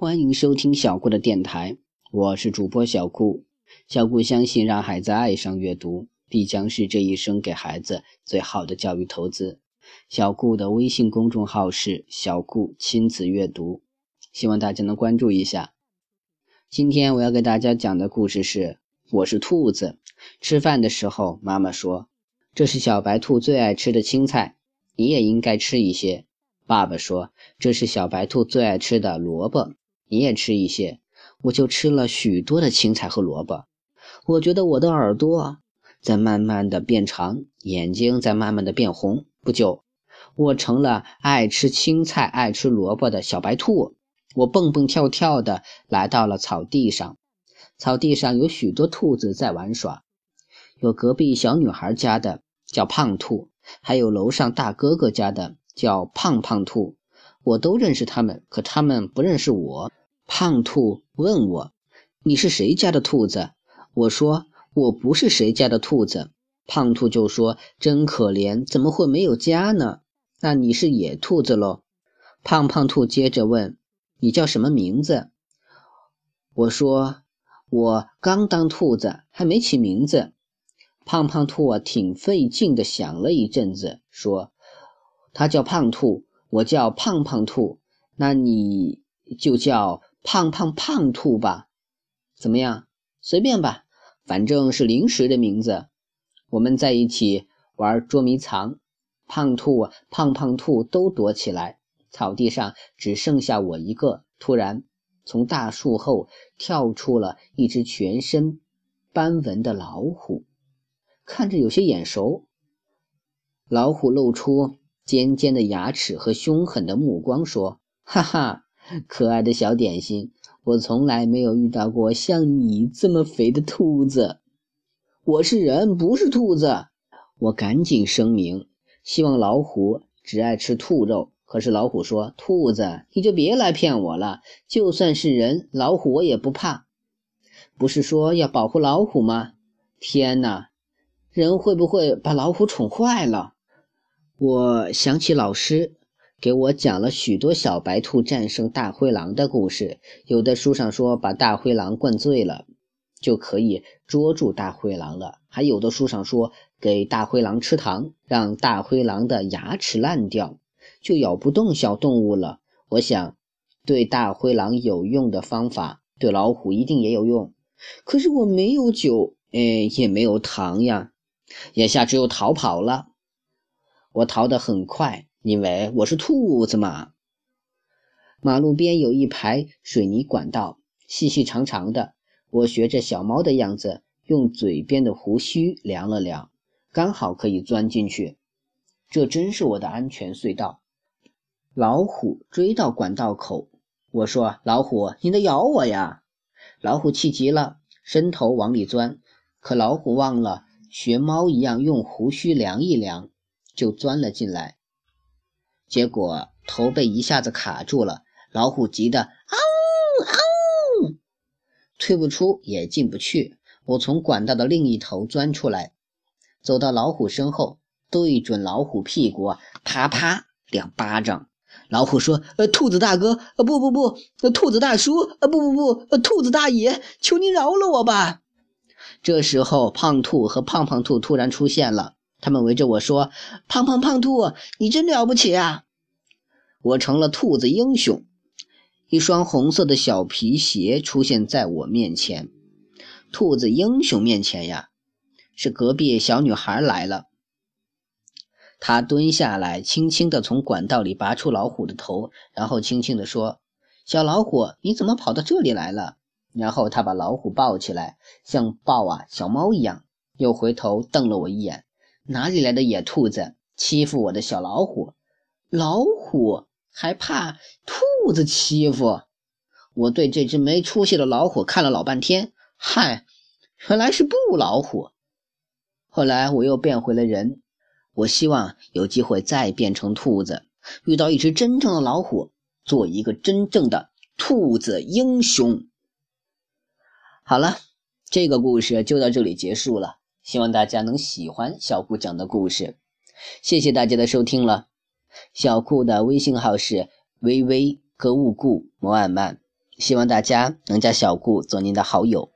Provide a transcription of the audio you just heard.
欢迎收听小顾的电台，我是主播小顾。小顾相信，让孩子爱上阅读，必将是这一生给孩子最好的教育投资。小顾的微信公众号是“小顾亲子阅读”，希望大家能关注一下。今天我要给大家讲的故事是：我是兔子。吃饭的时候，妈妈说：“这是小白兔最爱吃的青菜，你也应该吃一些。”爸爸说：“这是小白兔最爱吃的萝卜。”你也吃一些，我就吃了许多的青菜和萝卜。我觉得我的耳朵在慢慢的变长，眼睛在慢慢的变红。不久，我成了爱吃青菜、爱吃萝卜的小白兔。我蹦蹦跳跳的来到了草地上，草地上有许多兔子在玩耍，有隔壁小女孩家的叫胖兔，还有楼上大哥哥家的叫胖胖兔。我都认识他们，可他们不认识我。胖兔问我：“你是谁家的兔子？”我说：“我不是谁家的兔子。”胖兔就说：“真可怜，怎么会没有家呢？那你是野兔子喽？”胖胖兔接着问：“你叫什么名字？”我说：“我刚当兔子，还没起名字。”胖胖兔啊，挺费劲的想了一阵子，说：“他叫胖兔，我叫胖胖兔，那你就叫……”胖胖胖兔吧，怎么样？随便吧，反正是临时的名字。我们在一起玩捉迷藏，胖兔、胖胖兔都躲起来，草地上只剩下我一个。突然，从大树后跳出了一只全身斑纹的老虎，看着有些眼熟。老虎露出尖尖的牙齿和凶狠的目光，说：“哈哈。”可爱的小点心，我从来没有遇到过像你这么肥的兔子。我是人，不是兔子。我赶紧声明，希望老虎只爱吃兔肉。可是老虎说：“兔子，你就别来骗我了。就算是人，老虎我也不怕。不是说要保护老虎吗？天哪，人会不会把老虎宠坏了？”我想起老师。给我讲了许多小白兔战胜大灰狼的故事。有的书上说，把大灰狼灌醉了，就可以捉住大灰狼了；还有的书上说，给大灰狼吃糖，让大灰狼的牙齿烂掉，就咬不动小动物了。我想，对大灰狼有用的方法，对老虎一定也有用。可是我没有酒，哎，也没有糖呀，眼下只有逃跑了。我逃得很快。因为我是兔子嘛。马路边有一排水泥管道，细细长长的。我学着小猫的样子，用嘴边的胡须量了量，刚好可以钻进去。这真是我的安全隧道。老虎追到管道口，我说：“老虎，你得咬我呀！”老虎气急了，伸头往里钻。可老虎忘了学猫一样用胡须量一量，就钻了进来。结果头被一下子卡住了，老虎急得嗷嗷，退不出也进不去。我从管道的另一头钻出来，走到老虎身后，对准老虎屁股，啪啪两巴掌。老虎说：“呃，兔子大哥，呃，不不不，呃，兔子大叔，呃，不不不，呃，兔子大爷，求您饶了我吧。”这时候，胖兔和胖胖兔突然出现了。他们围着我说：“胖胖胖兔，你真了不起啊！”我成了兔子英雄。一双红色的小皮鞋出现在我面前。兔子英雄面前呀，是隔壁小女孩来了。她蹲下来，轻轻地从管道里拔出老虎的头，然后轻轻地说：“小老虎，你怎么跑到这里来了？”然后她把老虎抱起来，像抱啊小猫一样，又回头瞪了我一眼。哪里来的野兔子欺负我的小老虎？老虎还怕兔子欺负？我对这只没出息的老虎看了老半天，嗨，原来是布老虎。后来我又变回了人。我希望有机会再变成兔子，遇到一只真正的老虎，做一个真正的兔子英雄。好了，这个故事就到这里结束了。希望大家能喜欢小顾讲的故事，谢谢大家的收听了。小顾的微信号是微微和物顾摩尔曼，希望大家能加小顾做您的好友。